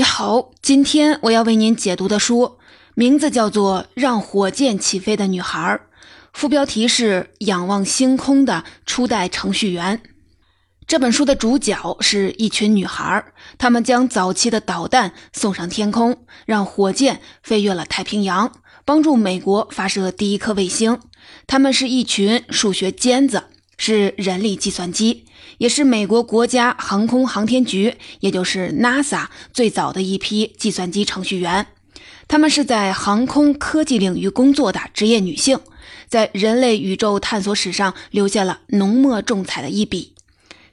你好，今天我要为您解读的书名字叫做《让火箭起飞的女孩》，副标题是“仰望星空的初代程序员”。这本书的主角是一群女孩，她们将早期的导弹送上天空，让火箭飞越了太平洋，帮助美国发射第一颗卫星。她们是一群数学尖子。是人力计算机，也是美国国家航空航天局，也就是 NASA 最早的一批计算机程序员。他们是在航空科技领域工作的职业女性，在人类宇宙探索史上留下了浓墨重彩的一笔。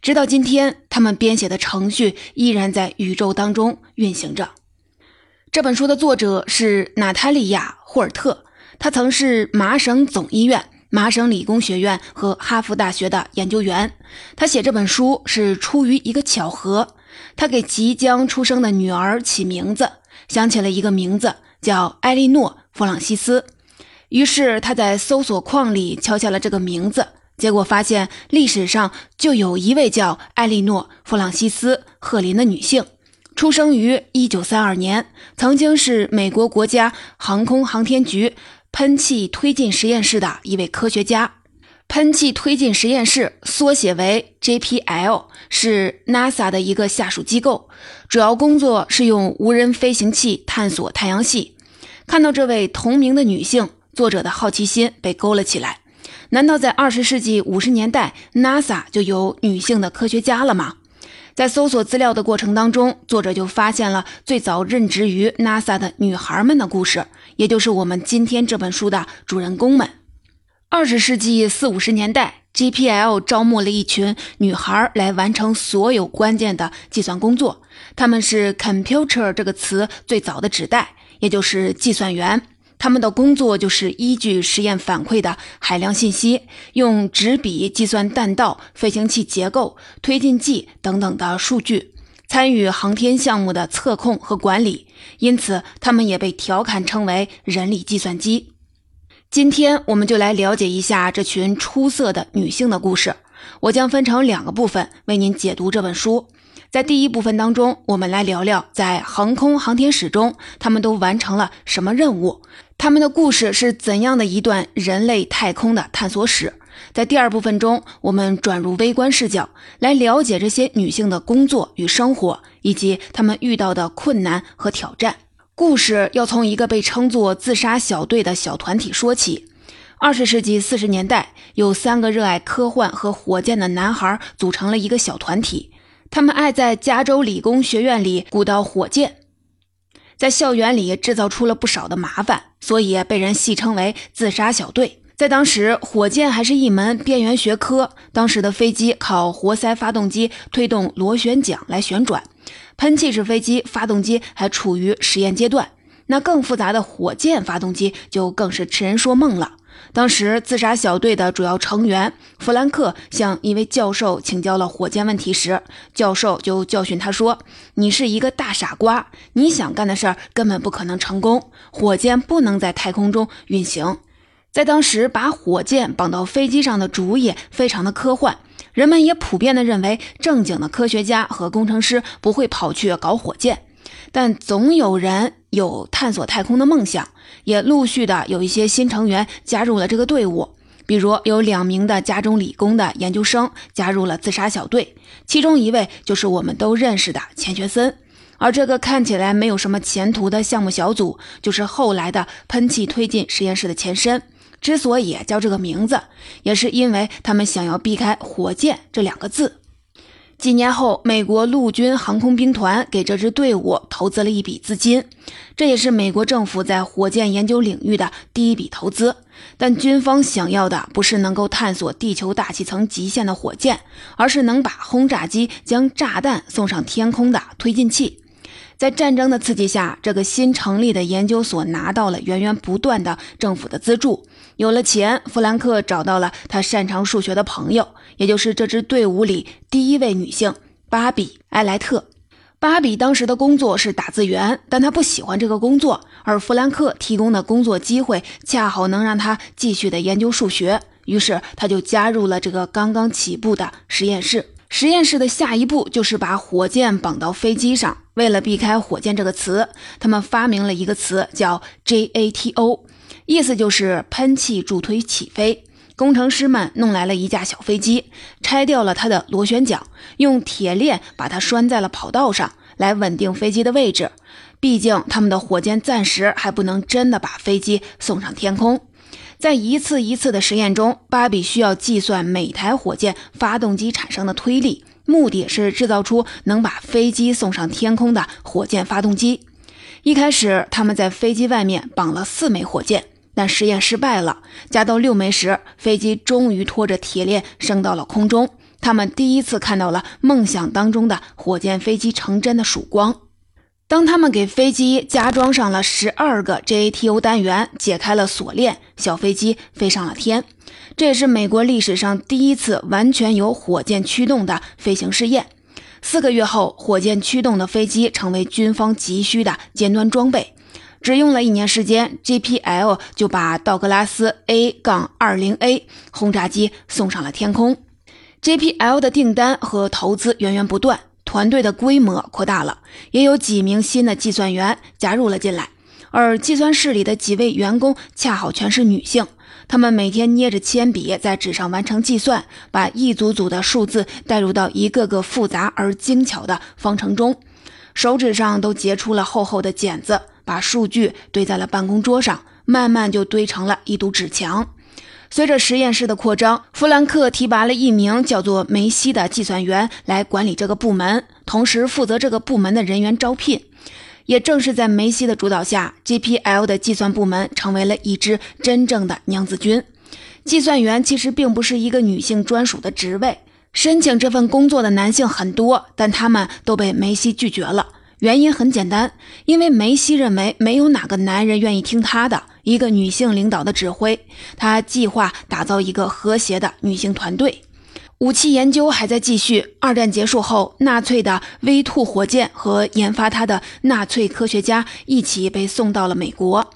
直到今天，他们编写的程序依然在宇宙当中运行着。这本书的作者是娜塔莉亚·霍尔特，她曾是麻省总医院。麻省理工学院和哈佛大学的研究员，他写这本书是出于一个巧合。他给即将出生的女儿起名字，想起了一个名字叫艾莉诺·弗朗西斯。于是他在搜索框里敲下了这个名字，结果发现历史上就有一位叫艾莉诺·弗朗西斯·赫林的女性，出生于1932年，曾经是美国国家航空航天局。喷气推进实验室的一位科学家，喷气推进实验室缩写为 JPL，是 NASA 的一个下属机构，主要工作是用无人飞行器探索太阳系。看到这位同名的女性，作者的好奇心被勾了起来。难道在二十世纪五十年代，NASA 就有女性的科学家了吗？在搜索资料的过程当中，作者就发现了最早任职于 NASA 的女孩们的故事，也就是我们今天这本书的主人公们。二十世纪四五十年代，GPL 招募了一群女孩来完成所有关键的计算工作，他们是 “computer” 这个词最早的指代，也就是计算员。他们的工作就是依据实验反馈的海量信息，用纸笔计算弹道、飞行器结构、推进剂等等的数据，参与航天项目的测控和管理。因此，他们也被调侃称为“人力计算机”。今天，我们就来了解一下这群出色的女性的故事。我将分成两个部分为您解读这本书。在第一部分当中，我们来聊聊在航空航天史中，他们都完成了什么任务，他们的故事是怎样的一段人类太空的探索史。在第二部分中，我们转入微观视角，来了解这些女性的工作与生活，以及她们遇到的困难和挑战。故事要从一个被称作“自杀小队”的小团体说起。二十世纪四十年代，有三个热爱科幻和火箭的男孩组成了一个小团体。他们爱在加州理工学院里鼓捣火箭，在校园里制造出了不少的麻烦，所以被人戏称为“自杀小队”。在当时，火箭还是一门边缘学科。当时的飞机靠活塞发动机推动螺旋桨来旋转，喷气式飞机发动机还处于实验阶段，那更复杂的火箭发动机就更是痴人说梦了。当时自杀小队的主要成员弗兰克向一位教授请教了火箭问题时，教授就教训他说：“你是一个大傻瓜，你想干的事儿根本不可能成功，火箭不能在太空中运行。”在当时，把火箭绑到飞机上的主意非常的科幻，人们也普遍的认为，正经的科学家和工程师不会跑去搞火箭。但总有人有探索太空的梦想，也陆续的有一些新成员加入了这个队伍。比如有两名的加州理工的研究生加入了自杀小队，其中一位就是我们都认识的钱学森。而这个看起来没有什么前途的项目小组，就是后来的喷气推进实验室的前身。之所以叫这个名字，也是因为他们想要避开“火箭”这两个字。几年后，美国陆军航空兵团给这支队伍投资了一笔资金，这也是美国政府在火箭研究领域的第一笔投资。但军方想要的不是能够探索地球大气层极限的火箭，而是能把轰炸机将炸弹送上天空的推进器。在战争的刺激下，这个新成立的研究所拿到了源源不断的政府的资助。有了钱，弗兰克找到了他擅长数学的朋友，也就是这支队伍里第一位女性芭比·埃莱特。芭比当时的工作是打字员，但她不喜欢这个工作，而弗兰克提供的工作机会恰好能让她继续的研究数学。于是，她就加入了这个刚刚起步的实验室。实验室的下一步就是把火箭绑到飞机上。为了避开“火箭”这个词，他们发明了一个词叫 JATO，意思就是喷气助推起飞。工程师们弄来了一架小飞机，拆掉了它的螺旋桨，用铁链把它拴在了跑道上，来稳定飞机的位置。毕竟他们的火箭暂时还不能真的把飞机送上天空。在一次一次的实验中，芭比需要计算每台火箭发动机产生的推力，目的是制造出能把飞机送上天空的火箭发动机。一开始，他们在飞机外面绑了四枚火箭，但实验失败了。加到六枚时，飞机终于拖着铁链升到了空中。他们第一次看到了梦想当中的火箭飞机成真的曙光。当他们给飞机加装上了十二个 JATO 单元，解开了锁链，小飞机飞上了天。这也是美国历史上第一次完全由火箭驱动的飞行试验。四个月后，火箭驱动的飞机成为军方急需的尖端装备。只用了一年时间，JPL 就把道格拉斯 A-20A 轰炸机送上了天空。JPL 的订单和投资源源不断。团队的规模扩大了，也有几名新的计算员加入了进来，而计算室里的几位员工恰好全是女性。她们每天捏着铅笔在纸上完成计算，把一组组的数字带入到一个个复杂而精巧的方程中，手指上都结出了厚厚的茧子，把数据堆在了办公桌上，慢慢就堆成了一堵纸墙。随着实验室的扩张，弗兰克提拔了一名叫做梅西的计算员来管理这个部门，同时负责这个部门的人员招聘。也正是在梅西的主导下，GPL 的计算部门成为了一支真正的娘子军。计算员其实并不是一个女性专属的职位，申请这份工作的男性很多，但他们都被梅西拒绝了。原因很简单，因为梅西认为没有哪个男人愿意听他的一个女性领导的指挥。他计划打造一个和谐的女性团队。武器研究还在继续。二战结束后，纳粹的 V2 火箭和研发它的纳粹科学家一起被送到了美国。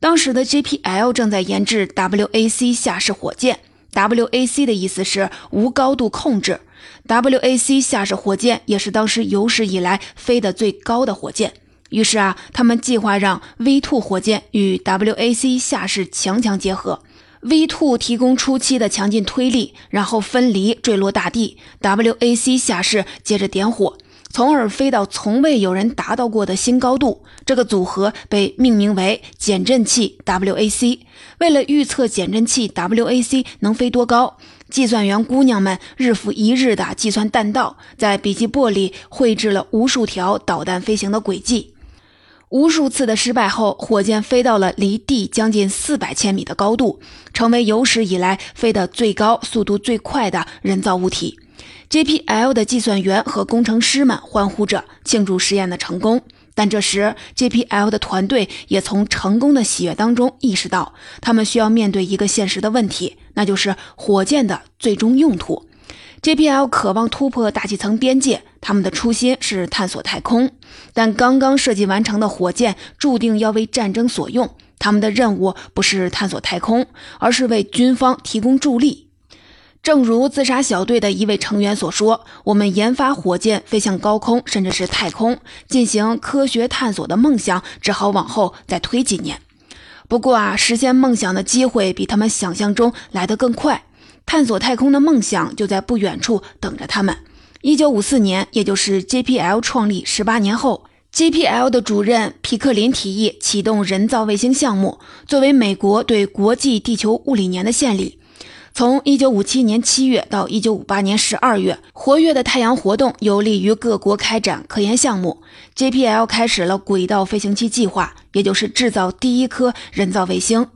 当时的 JPL 正在研制 WAC 下式火箭。WAC 的意思是无高度控制。WAC 下式火箭也是当时有史以来飞得最高的火箭。于是啊，他们计划让 V2 火箭与 WAC 下式强强结合，V2 提供初期的强劲推力，然后分离坠落大地，WAC 下式接着点火，从而飞到从未有人达到过的新高度。这个组合被命名为减震器 WAC。为了预测减震器 WAC 能飞多高。计算员姑娘们日复一日地计算弹道，在笔记簿里绘制了无数条导弹飞行的轨迹。无数次的失败后，火箭飞到了离地将近四百千米的高度，成为有史以来飞得最高、速度最快的人造物体。JPL 的计算员和工程师们欢呼着庆祝实验的成功。但这时，JPL 的团队也从成功的喜悦当中意识到，他们需要面对一个现实的问题，那就是火箭的最终用途。JPL 渴望突破大气层边界，他们的初心是探索太空，但刚刚设计完成的火箭注定要为战争所用。他们的任务不是探索太空，而是为军方提供助力。正如自杀小队的一位成员所说：“我们研发火箭飞向高空，甚至是太空，进行科学探索的梦想，只好往后再推几年。不过啊，实现梦想的机会比他们想象中来得更快。探索太空的梦想就在不远处等着他们。一九五四年，也就是 JPL 创立十八年后，JPL 的主任皮克林提议启动人造卫星项目，作为美国对国际地球物理年的献礼。”从一九五七年七月到一九五八年十二月，活跃的太阳活动有利于各国开展科研项目。JPL 开始了轨道飞行器计划，也就是制造第一颗人造卫星。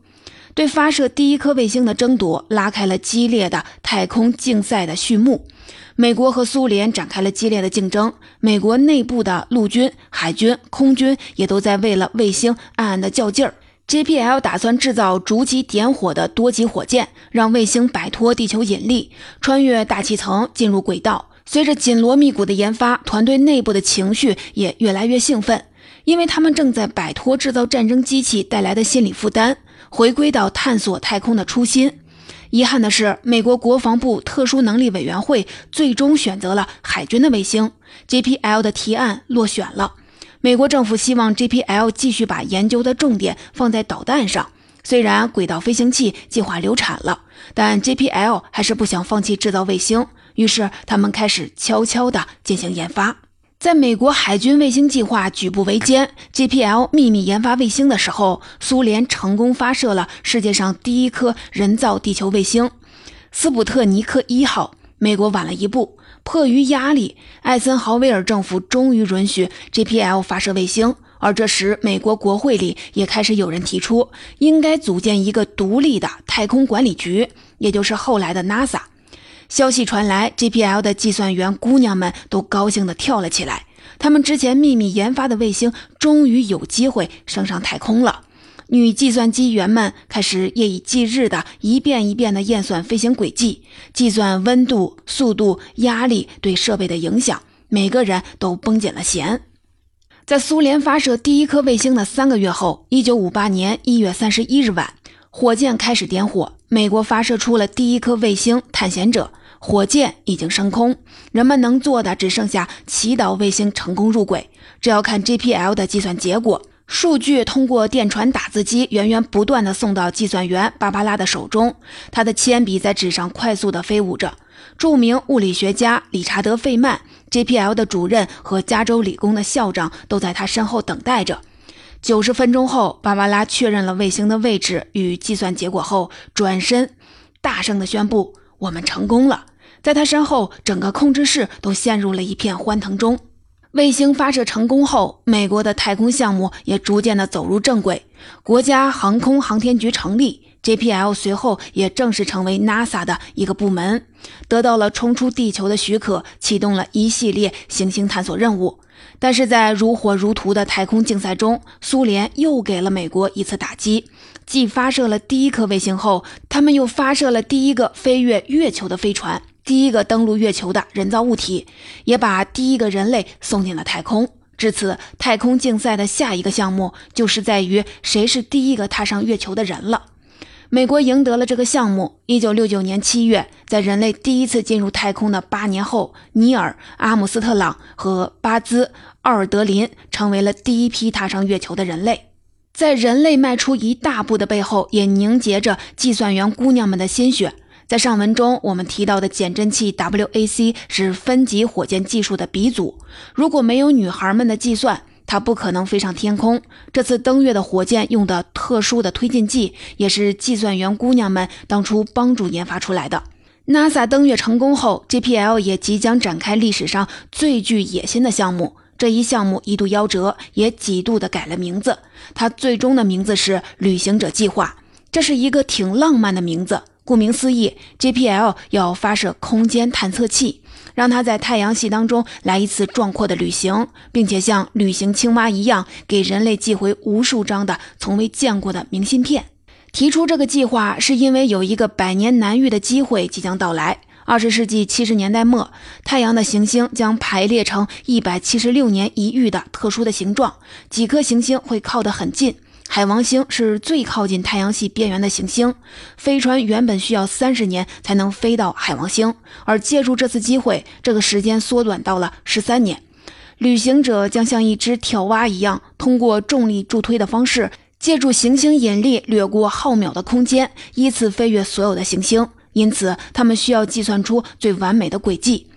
对发射第一颗卫星的争夺，拉开了激烈的太空竞赛的序幕。美国和苏联展开了激烈的竞争，美国内部的陆军、海军、空军也都在为了卫星暗暗的较劲儿。JPL 打算制造逐级点火的多级火箭，让卫星摆脱地球引力，穿越大气层进入轨道。随着紧锣密鼓的研发，团队内部的情绪也越来越兴奋，因为他们正在摆脱制造战争机器带来的心理负担，回归到探索太空的初心。遗憾的是，美国国防部特殊能力委员会最终选择了海军的卫星 JPL 的提案落选了。美国政府希望 JPL 继续把研究的重点放在导弹上。虽然轨道飞行器计划流产了，但 JPL 还是不想放弃制造卫星，于是他们开始悄悄地进行研发。在美国海军卫星计划举步维艰，JPL 秘密研发卫星的时候，苏联成功发射了世界上第一颗人造地球卫星——斯普特尼克一号。美国晚了一步，迫于压力，艾森豪威尔政府终于允许 JPL 发射卫星。而这时，美国国会里也开始有人提出，应该组建一个独立的太空管理局，也就是后来的 NASA。消息传来，JPL 的计算员姑娘们都高兴地跳了起来。他们之前秘密研发的卫星终于有机会升上太空了。女计算机员们开始夜以继日地一遍一遍地验算飞行轨迹，计算温度、速度、压力对设备的影响。每个人都绷紧了弦。在苏联发射第一颗卫星的三个月后，1958年1月31日晚，火箭开始点火，美国发射出了第一颗卫星“探险者”。火箭已经升空，人们能做的只剩下祈祷卫星成功入轨。这要看 JPL 的计算结果。数据通过电传打字机源源不断地送到计算员芭芭拉的手中，他的铅笔在纸上快速地飞舞着。著名物理学家理查德·费曼、JPL 的主任和加州理工的校长都在他身后等待着。九十分钟后，芭芭拉确认了卫星的位置与计算结果后，转身大声地宣布：“我们成功了！”在他身后，整个控制室都陷入了一片欢腾中。卫星发射成功后，美国的太空项目也逐渐的走入正轨。国家航空航天局成立，JPL 随后也正式成为 NASA 的一个部门，得到了冲出地球的许可，启动了一系列行星探索任务。但是在如火如荼的太空竞赛中，苏联又给了美国一次打击。继发射了第一颗卫星后，他们又发射了第一个飞越月球的飞船。第一个登陆月球的人造物体，也把第一个人类送进了太空。至此，太空竞赛的下一个项目就是在于谁是第一个踏上月球的人了。美国赢得了这个项目。一九六九年七月，在人类第一次进入太空的八年后，尼尔·阿姆斯特朗和巴兹·奥尔德林成为了第一批踏上月球的人类。在人类迈出一大步的背后，也凝结着计算员姑娘们的心血。在上文中，我们提到的减震器 WAC 是分级火箭技术的鼻祖。如果没有女孩们的计算，它不可能飞上天空。这次登月的火箭用的特殊的推进剂，也是计算员姑娘们当初帮助研发出来的。NASA 登月成功后，JPL 也即将展开历史上最具野心的项目。这一项目一度夭折，也几度的改了名字。它最终的名字是“旅行者计划”，这是一个挺浪漫的名字。顾名思义，JPL 要发射空间探测器，让它在太阳系当中来一次壮阔的旅行，并且像旅行青蛙一样，给人类寄回无数张的从未见过的明信片。提出这个计划，是因为有一个百年难遇的机会即将到来。二十世纪七十年代末，太阳的行星将排列成一百七十六年一遇的特殊的形状，几颗行星会靠得很近。海王星是最靠近太阳系边缘的行星，飞船原本需要三十年才能飞到海王星，而借助这次机会，这个时间缩短到了十三年。旅行者将像一只跳蛙一样，通过重力助推的方式，借助行星引力掠过浩渺的空间，依次飞越所有的行星。因此，他们需要计算出最完美的轨迹。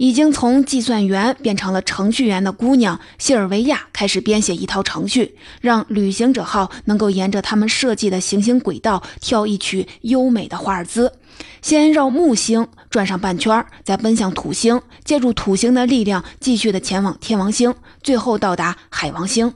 已经从计算员变成了程序员的姑娘谢尔维亚开始编写一套程序，让旅行者号能够沿着他们设计的行星轨道跳一曲优美的华尔兹。先绕木星转上半圈，再奔向土星，借助土星的力量继续的前往天王星，最后到达海王星。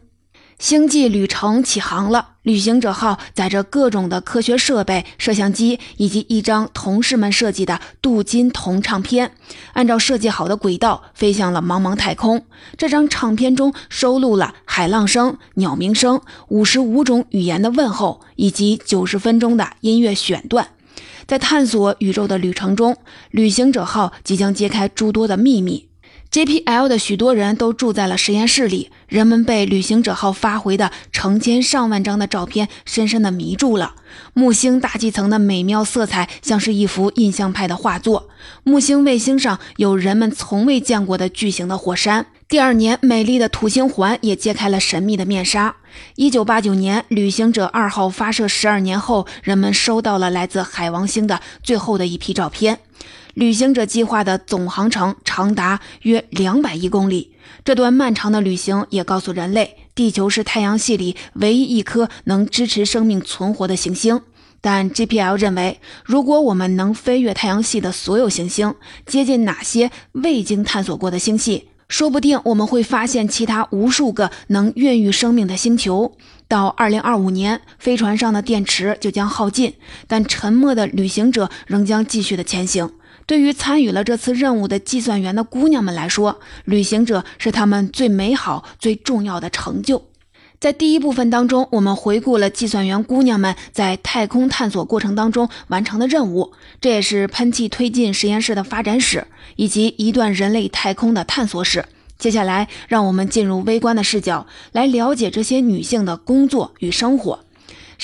星际旅程起航了。旅行者号载着各种的科学设备、摄像机以及一张同事们设计的镀金铜唱片，按照设计好的轨道飞向了茫茫太空。这张唱片中收录了海浪声、鸟鸣声、五十五种语言的问候以及九十分钟的音乐选段。在探索宇宙的旅程中，旅行者号即将揭开诸多的秘密。JPL 的许多人都住在了实验室里，人们被旅行者号发回的成千上万张的照片深深地迷住了。木星大气层的美妙色彩像是一幅印象派的画作。木星卫星上有人们从未见过的巨型的火山。第二年，美丽的土星环也揭开了神秘的面纱。一九八九年，旅行者二号发射十二年后，人们收到了来自海王星的最后的一批照片。旅行者计划的总航程长达约两百亿公里。这段漫长的旅行也告诉人类，地球是太阳系里唯一一颗能支持生命存活的行星。但 GPL 认为，如果我们能飞越太阳系的所有行星，接近哪些未经探索过的星系，说不定我们会发现其他无数个能孕育生命的星球。到2025年，飞船上的电池就将耗尽，但沉默的旅行者仍将继续的前行。对于参与了这次任务的计算员的姑娘们来说，旅行者是他们最美好、最重要的成就。在第一部分当中，我们回顾了计算员姑娘们在太空探索过程当中完成的任务，这也是喷气推进实验室的发展史，以及一段人类太空的探索史。接下来，让我们进入微观的视角，来了解这些女性的工作与生活。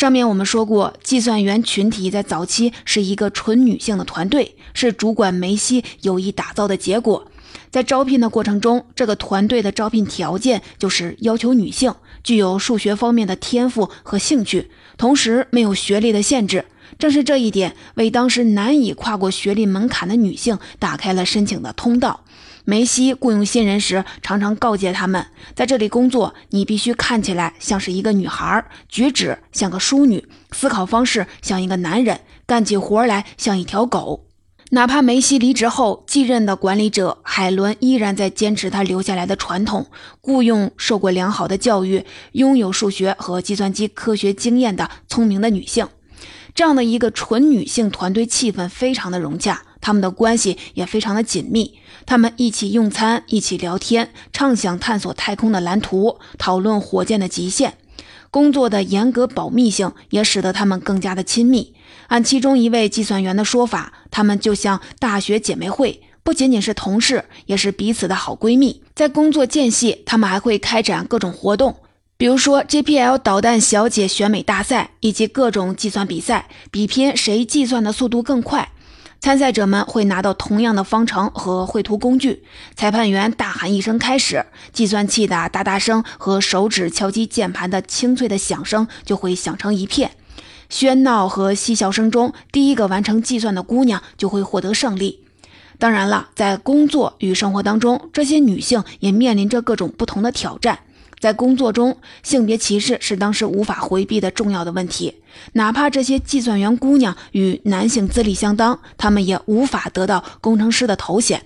上面我们说过，计算员群体在早期是一个纯女性的团队，是主管梅西有意打造的结果。在招聘的过程中，这个团队的招聘条件就是要求女性具有数学方面的天赋和兴趣，同时没有学历的限制。正是这一点，为当时难以跨过学历门槛的女性打开了申请的通道。梅西雇佣新人时，常常告诫他们，在这里工作，你必须看起来像是一个女孩，举止像个淑女，思考方式像一个男人，干起活来像一条狗。哪怕梅西离职后，继任的管理者海伦依然在坚持他留下来的传统，雇佣受过良好的教育、拥有数学和计算机科学经验的聪明的女性。这样的一个纯女性团队，气氛非常的融洽。他们的关系也非常的紧密，他们一起用餐，一起聊天，畅想探索太空的蓝图，讨论火箭的极限。工作的严格保密性也使得他们更加的亲密。按其中一位计算员的说法，他们就像大学姐妹会，不仅仅是同事，也是彼此的好闺蜜。在工作间隙，他们还会开展各种活动，比如说 JPL 导弹小姐选美大赛，以及各种计算比赛，比拼谁计算的速度更快。参赛者们会拿到同样的方程和绘图工具，裁判员大喊一声“开始”，计算器的哒哒声和手指敲击键盘的清脆的响声就会响成一片。喧闹和嬉笑声中，第一个完成计算的姑娘就会获得胜利。当然了，在工作与生活当中，这些女性也面临着各种不同的挑战。在工作中，性别歧视是当时无法回避的重要的问题。哪怕这些计算员姑娘与男性资历相当，她们也无法得到工程师的头衔。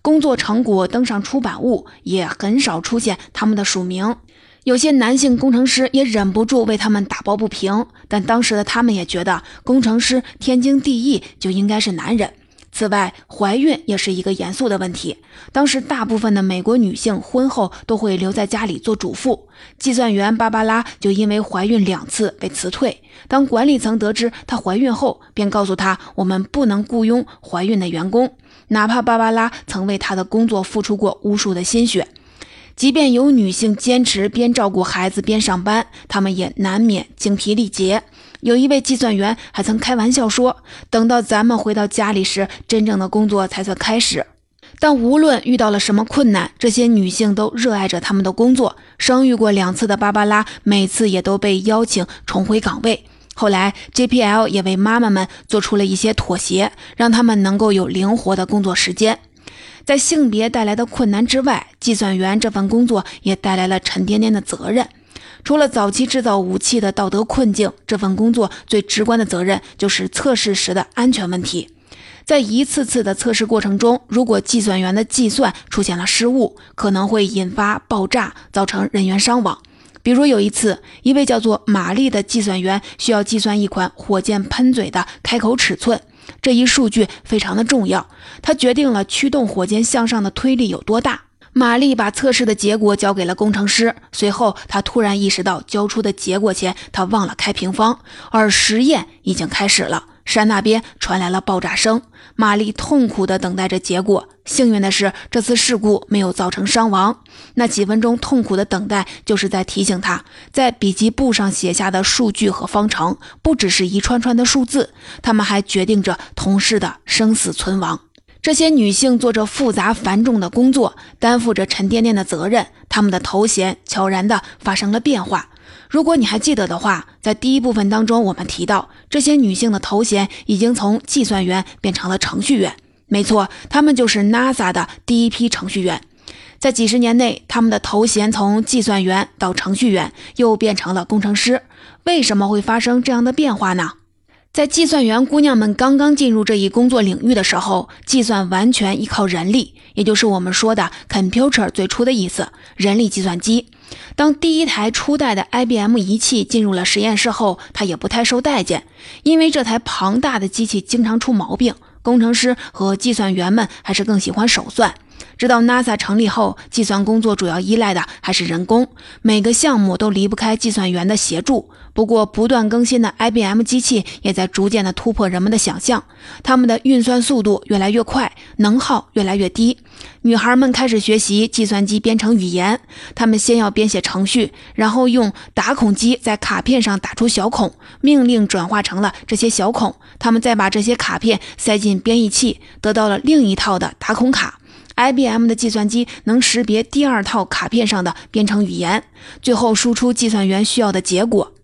工作成果登上出版物，也很少出现他们的署名。有些男性工程师也忍不住为他们打抱不平，但当时的他们也觉得，工程师天经地义就应该是男人。此外，怀孕也是一个严肃的问题。当时，大部分的美国女性婚后都会留在家里做主妇。计算员芭芭拉就因为怀孕两次被辞退。当管理层得知她怀孕后，便告诉她：“我们不能雇佣怀孕的员工，哪怕芭芭拉曾为她的工作付出过无数的心血。”即便有女性坚持边照顾孩子边上班，她们也难免精疲力竭。有一位计算员还曾开玩笑说：“等到咱们回到家里时，真正的工作才算开始。”但无论遇到了什么困难，这些女性都热爱着他们的工作。生育过两次的芭芭拉，每次也都被邀请重回岗位。后来，JPL 也为妈妈们做出了一些妥协，让他们能够有灵活的工作时间。在性别带来的困难之外，计算员这份工作也带来了沉甸甸的责任。除了早期制造武器的道德困境，这份工作最直观的责任就是测试时的安全问题。在一次次的测试过程中，如果计算员的计算出现了失误，可能会引发爆炸，造成人员伤亡。比如有一次，一位叫做玛丽的计算员需要计算一款火箭喷嘴的开口尺寸，这一数据非常的重要，它决定了驱动火箭向上的推力有多大。玛丽把测试的结果交给了工程师，随后她突然意识到，交出的结果前她忘了开平方，而实验已经开始了。山那边传来了爆炸声，玛丽痛苦地等待着结果。幸运的是，这次事故没有造成伤亡。那几分钟痛苦的等待，就是在提醒他，在笔记簿上写下的数据和方程，不只是一串串的数字，他们还决定着同事的生死存亡。这些女性做着复杂繁重的工作，担负着沉甸甸的责任，她们的头衔悄然地发生了变化。如果你还记得的话，在第一部分当中，我们提到这些女性的头衔已经从计算员变成了程序员。没错，她们就是 NASA 的第一批程序员。在几十年内，她们的头衔从计算员到程序员，又变成了工程师。为什么会发生这样的变化呢？在计算员姑娘们刚刚进入这一工作领域的时候，计算完全依靠人力，也就是我们说的 computer 最初的意思，人力计算机。当第一台初代的 IBM 仪器进入了实验室后，它也不太受待见，因为这台庞大的机器经常出毛病。工程师和计算员们还是更喜欢手算。直到 NASA 成立后，计算工作主要依赖的还是人工，每个项目都离不开计算员的协助。不过，不断更新的 IBM 机器也在逐渐的突破人们的想象，他们的运算速度越来越快，能耗越来越低。女孩们开始学习计算机编程语言，她们先要编写程序，然后用打孔机在卡片上打出小孔，命令转化成了这些小孔，她们再把这些卡片塞进编译器，得到了另一套的打孔卡。IBM 的计算机能识别第二套卡片上的编程语言，最后输出计算员需要的结果。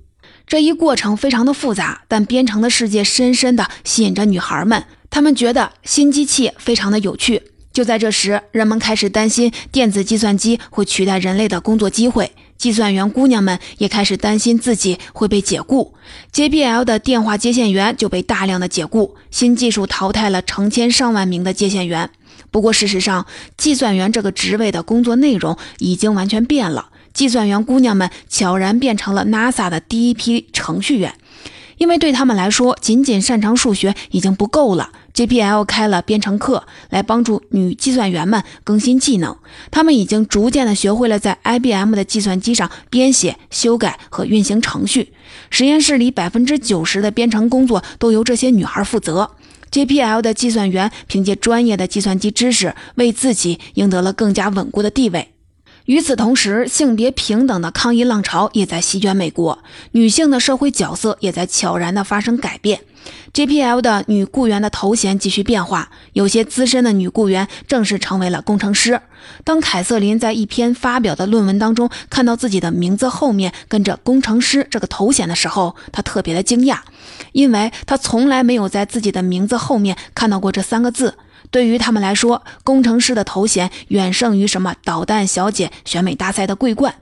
这一过程非常的复杂，但编程的世界深深的吸引着女孩们，她们觉得新机器非常的有趣。就在这时，人们开始担心电子计算机会取代人类的工作机会，计算员姑娘们也开始担心自己会被解雇。JBL 的电话接线员就被大量的解雇，新技术淘汰了成千上万名的接线员。不过，事实上，计算员这个职位的工作内容已经完全变了。计算员姑娘们悄然变成了 NASA 的第一批程序员，因为对他们来说，仅仅擅长数学已经不够了。JPL 开了编程课，来帮助女计算员们更新技能。他们已经逐渐的学会了在 IBM 的计算机上编写、修改和运行程序。实验室里百分之九十的编程工作都由这些女孩负责。JPL 的计算员凭借专业的计算机知识，为自己赢得了更加稳固的地位。与此同时，性别平等的抗议浪潮也在席卷美国，女性的社会角色也在悄然地发生改变。JPL 的女雇员的头衔继续变化，有些资深的女雇员正式成为了工程师。当凯瑟琳在一篇发表的论文当中看到自己的名字后面跟着“工程师”这个头衔的时候，她特别的惊讶，因为她从来没有在自己的名字后面看到过这三个字。对于他们来说，工程师的头衔远胜于什么导弹小姐选美大赛的桂冠。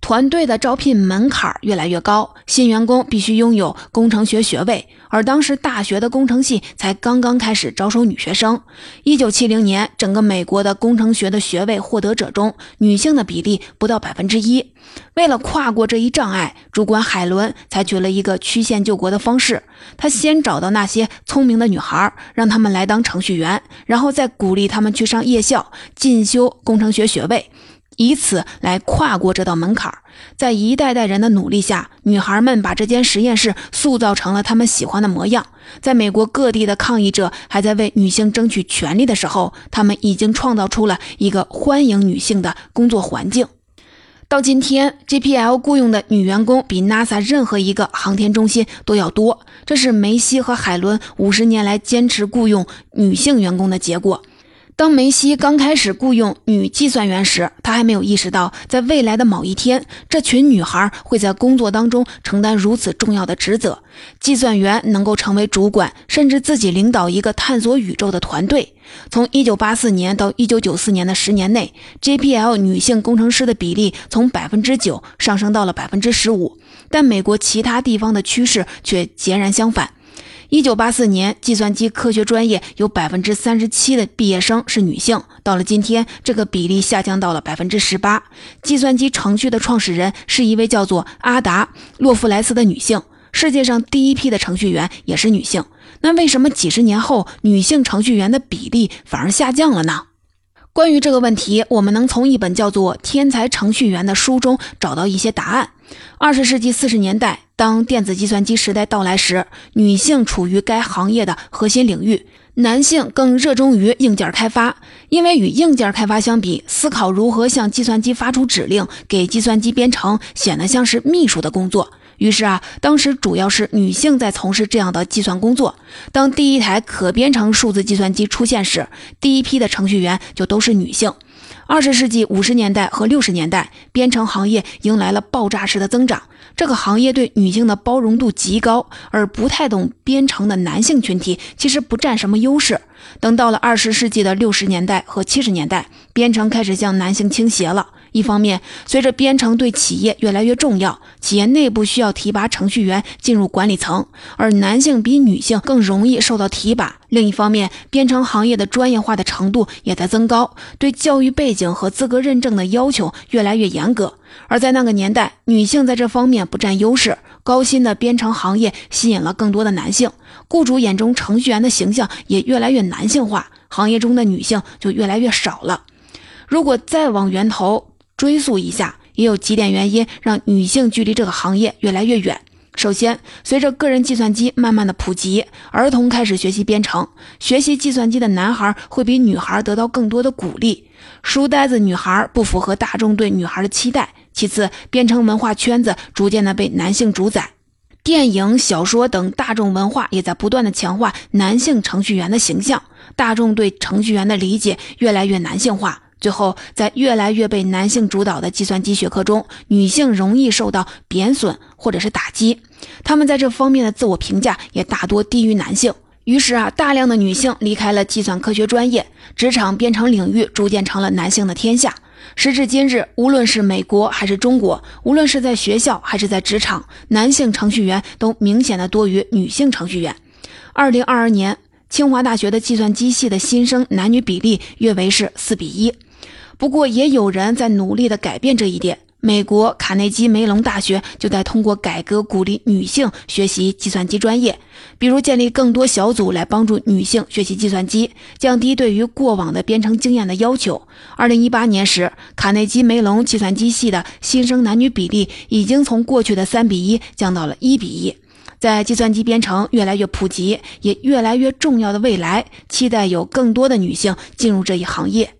团队的招聘门槛越来越高，新员工必须拥有工程学学位，而当时大学的工程系才刚刚开始招收女学生。一九七零年，整个美国的工程学的学位获得者中，女性的比例不到百分之一。为了跨过这一障碍，主管海伦采取了一个曲线救国的方式。他先找到那些聪明的女孩，让她们来当程序员，然后再鼓励她们去上夜校进修工程学学位。以此来跨过这道门槛，在一代代人的努力下，女孩们把这间实验室塑造成了他们喜欢的模样。在美国各地的抗议者还在为女性争取权利的时候，他们已经创造出了一个欢迎女性的工作环境。到今天，JPL 雇佣的女员工比 NASA 任何一个航天中心都要多，这是梅西和海伦五十年来坚持雇佣女性员工的结果。当梅西刚开始雇佣女计算员时，他还没有意识到，在未来的某一天，这群女孩会在工作当中承担如此重要的职责。计算员能够成为主管，甚至自己领导一个探索宇宙的团队。从1984年到1994年的十年内，JPL 女性工程师的比例从百分之九上升到了百分之十五，但美国其他地方的趋势却截然相反。一九八四年，计算机科学专业有百分之三十七的毕业生是女性。到了今天，这个比例下降到了百分之十八。计算机程序的创始人是一位叫做阿达·洛夫莱斯的女性。世界上第一批的程序员也是女性。那为什么几十年后，女性程序员的比例反而下降了呢？关于这个问题，我们能从一本叫做《天才程序员》的书中找到一些答案。二十世纪四十年代，当电子计算机时代到来时，女性处于该行业的核心领域，男性更热衷于硬件开发。因为与硬件开发相比，思考如何向计算机发出指令、给计算机编程，显得像是秘书的工作。于是啊，当时主要是女性在从事这样的计算工作。当第一台可编程数字计算机出现时，第一批的程序员就都是女性。二十世纪五十年代和六十年代，编程行业迎来了爆炸式的增长。这个行业对女性的包容度极高，而不太懂编程的男性群体其实不占什么优势。等到了二十世纪的六十年代和七十年代，编程开始向男性倾斜了。一方面，随着编程对企业越来越重要，企业内部需要提拔程序员进入管理层，而男性比女性更容易受到提拔。另一方面，编程行业的专业化的程度也在增高，对教育背景和资格认证的要求越来越严格。而在那个年代，女性在这方面不占优势，高薪的编程行业吸引了更多的男性，雇主眼中程序员的形象也越来越男性化，行业中的女性就越来越少了。如果再往源头，追溯一下，也有几点原因让女性距离这个行业越来越远。首先，随着个人计算机慢慢的普及，儿童开始学习编程，学习计算机的男孩会比女孩得到更多的鼓励。书呆子女孩不符合大众对女孩的期待。其次，编程文化圈子逐渐的被男性主宰，电影、小说等大众文化也在不断的强化男性程序员的形象，大众对程序员的理解越来越男性化。最后，在越来越被男性主导的计算机学科中，女性容易受到贬损或者是打击，她们在这方面的自我评价也大多低于男性。于是啊，大量的女性离开了计算科学专业，职场编程领域逐渐成了男性的天下。时至今日，无论是美国还是中国，无论是在学校还是在职场，男性程序员都明显的多于女性程序员。二零二二年，清华大学的计算机系的新生男女比例约为是四比一。不过，也有人在努力地改变这一点。美国卡内基梅隆大学就在通过改革鼓励女性学习计算机专业，比如建立更多小组来帮助女性学习计算机，降低对于过往的编程经验的要求。二零一八年时，卡内基梅隆计算机系的新生男女比例已经从过去的三比一降到了一比一。在计算机编程越来越普及，也越来越重要的未来，期待有更多的女性进入这一行业。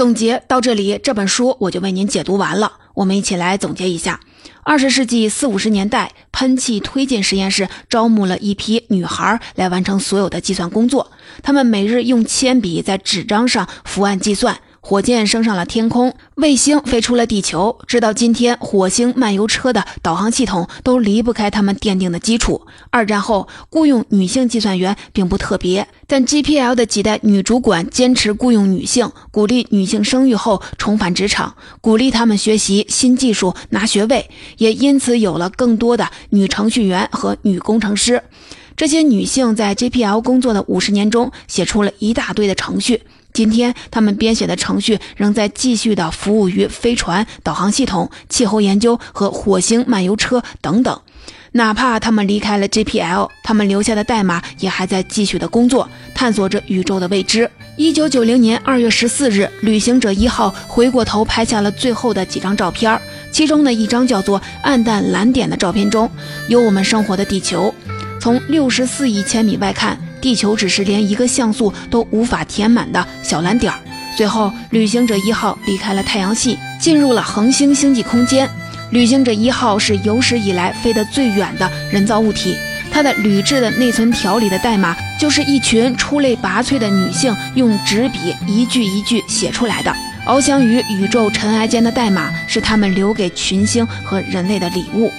总结到这里，这本书我就为您解读完了。我们一起来总结一下：二十世纪四五十年代，喷气推进实验室招募了一批女孩来完成所有的计算工作，她们每日用铅笔在纸张上伏案计算。火箭升上了天空，卫星飞出了地球，直到今天，火星漫游车的导航系统都离不开他们奠定的基础。二战后，雇佣女性计算员并不特别，但 GPL 的几代女主管坚持雇佣女性，鼓励女性生育后重返职场，鼓励她们学习新技术拿学位，也因此有了更多的女程序员和女工程师。这些女性在 GPL 工作的五十年中，写出了一大堆的程序。今天，他们编写的程序仍在继续的服务于飞船、导航系统、气候研究和火星漫游车等等。哪怕他们离开了 GPL，他们留下的代码也还在继续的工作，探索着宇宙的未知。一九九零年二月十四日，旅行者一号回过头拍下了最后的几张照片，其中的一张叫做“暗淡蓝点”的照片中有我们生活的地球。从六十四亿千米外看。地球只是连一个像素都无法填满的小蓝点儿。最后，旅行者一号离开了太阳系，进入了恒星星际空间。旅行者一号是有史以来飞得最远的人造物体，它的铝制的内存条里的代码，就是一群出类拔萃的女性用纸笔一句一句写出来的。翱翔于宇宙尘埃间的代码，是他们留给群星和人类的礼物。